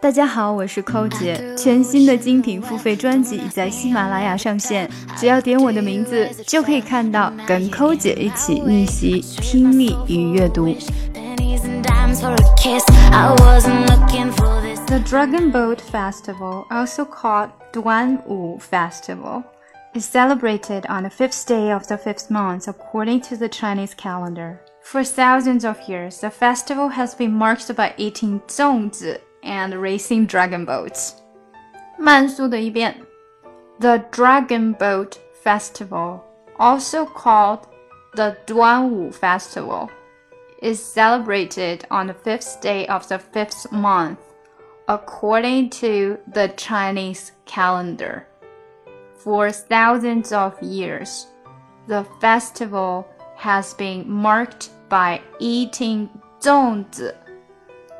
大家好，我是寇姐。全新的精品付费专辑已在喜马拉雅上线，只要点我的名字，就可以看到跟寇姐一起逆袭听力与阅读。The Dragon Boat Festival, also called Duan Wu Festival, is celebrated on the fifth day of the fifth month according to the Chinese calendar. For thousands of years, the festival has been marked by eating zongzi and racing dragon boats. 慢速的一遍. The Dragon Boat Festival, also called the Duanwu Festival, is celebrated on the fifth day of the fifth month, according to the Chinese calendar. For thousands of years, the festival has been marked by eating 粽子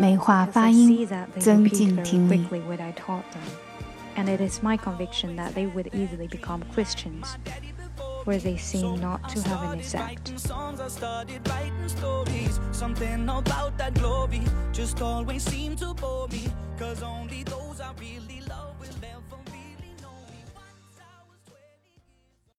美化发音，增进听力。And it is my conviction that they would easily become Christians, where they seem not to have an effect. Something about that glory just always seemed to bore me, cause only those I really